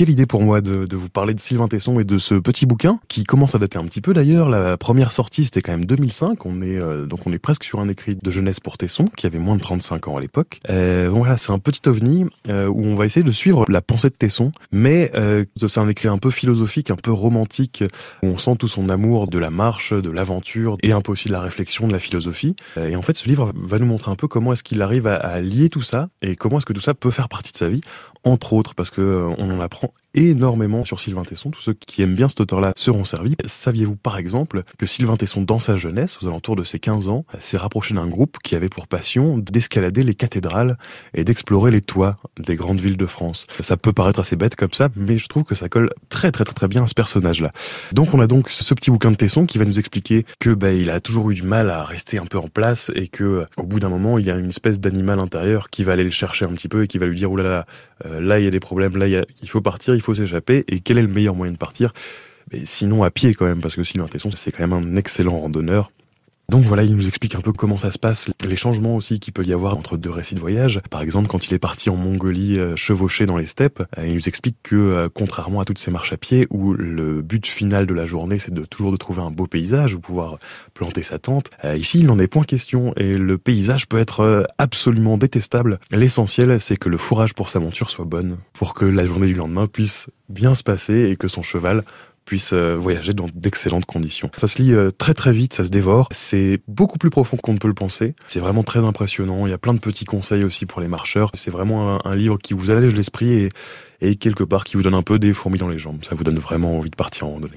quelle idée pour moi de, vous parler de Sylvain Tesson et de ce petit bouquin qui commence à dater un petit peu d'ailleurs. La première sortie c'était quand même 2005. On est euh, donc on est presque sur un écrit de jeunesse pour Tesson qui avait moins de 35 ans à l'époque. Euh, voilà, c'est un petit ovni euh, où on va essayer de suivre la pensée de Tesson, mais euh, c'est un écrit un peu philosophique, un peu romantique où on sent tout son amour de la marche, de l'aventure et un peu aussi de la réflexion, de la philosophie. Et en fait, ce livre va nous montrer un peu comment est-ce qu'il arrive à, à lier tout ça et comment est-ce que tout ça peut faire partie de sa vie entre autres, parce que on en apprend énormément sur Sylvain Tesson. Tous ceux qui aiment bien cet auteur-là seront servis. Saviez-vous par exemple que Sylvain Tesson, dans sa jeunesse, aux alentours de ses 15 ans, s'est rapproché d'un groupe qui avait pour passion d'escalader les cathédrales et d'explorer les toits des grandes villes de France? Ça peut paraître assez bête comme ça, mais je trouve que ça colle très très très très bien à ce personnage-là. Donc on a donc ce petit bouquin de Tesson qui va nous expliquer que ben il a toujours eu du mal à rester un peu en place et que au bout d'un moment il y a une espèce d'animal intérieur qui va aller le chercher un petit peu et qui va lui dire oulala euh, là il y a des problèmes, là il faut partir, il faut s'échapper, et quel est le meilleur moyen de partir? Sinon à pied quand même, parce que Sylvain Tesson c'est quand même un excellent randonneur. Donc voilà, il nous explique un peu comment ça se passe, les changements aussi qu'il peut y avoir entre deux récits de voyage. Par exemple, quand il est parti en Mongolie euh, chevauché dans les steppes, euh, il nous explique que euh, contrairement à toutes ces marches à pied où le but final de la journée c'est toujours de trouver un beau paysage ou pouvoir planter sa tente, ici il n'en est point question et le paysage peut être absolument détestable. L'essentiel c'est que le fourrage pour sa monture soit bonne pour que la journée du lendemain puisse bien se passer et que son cheval puisse euh, voyager dans d'excellentes conditions. Ça se lit euh, très très vite, ça se dévore. C'est beaucoup plus profond qu'on ne peut le penser. C'est vraiment très impressionnant. Il y a plein de petits conseils aussi pour les marcheurs. C'est vraiment un, livre qui vous allège l'esprit et quelque part qui vous donne un peu des fourmis dans les jambes. Ça vous donne vraiment envie de partir en randonnée.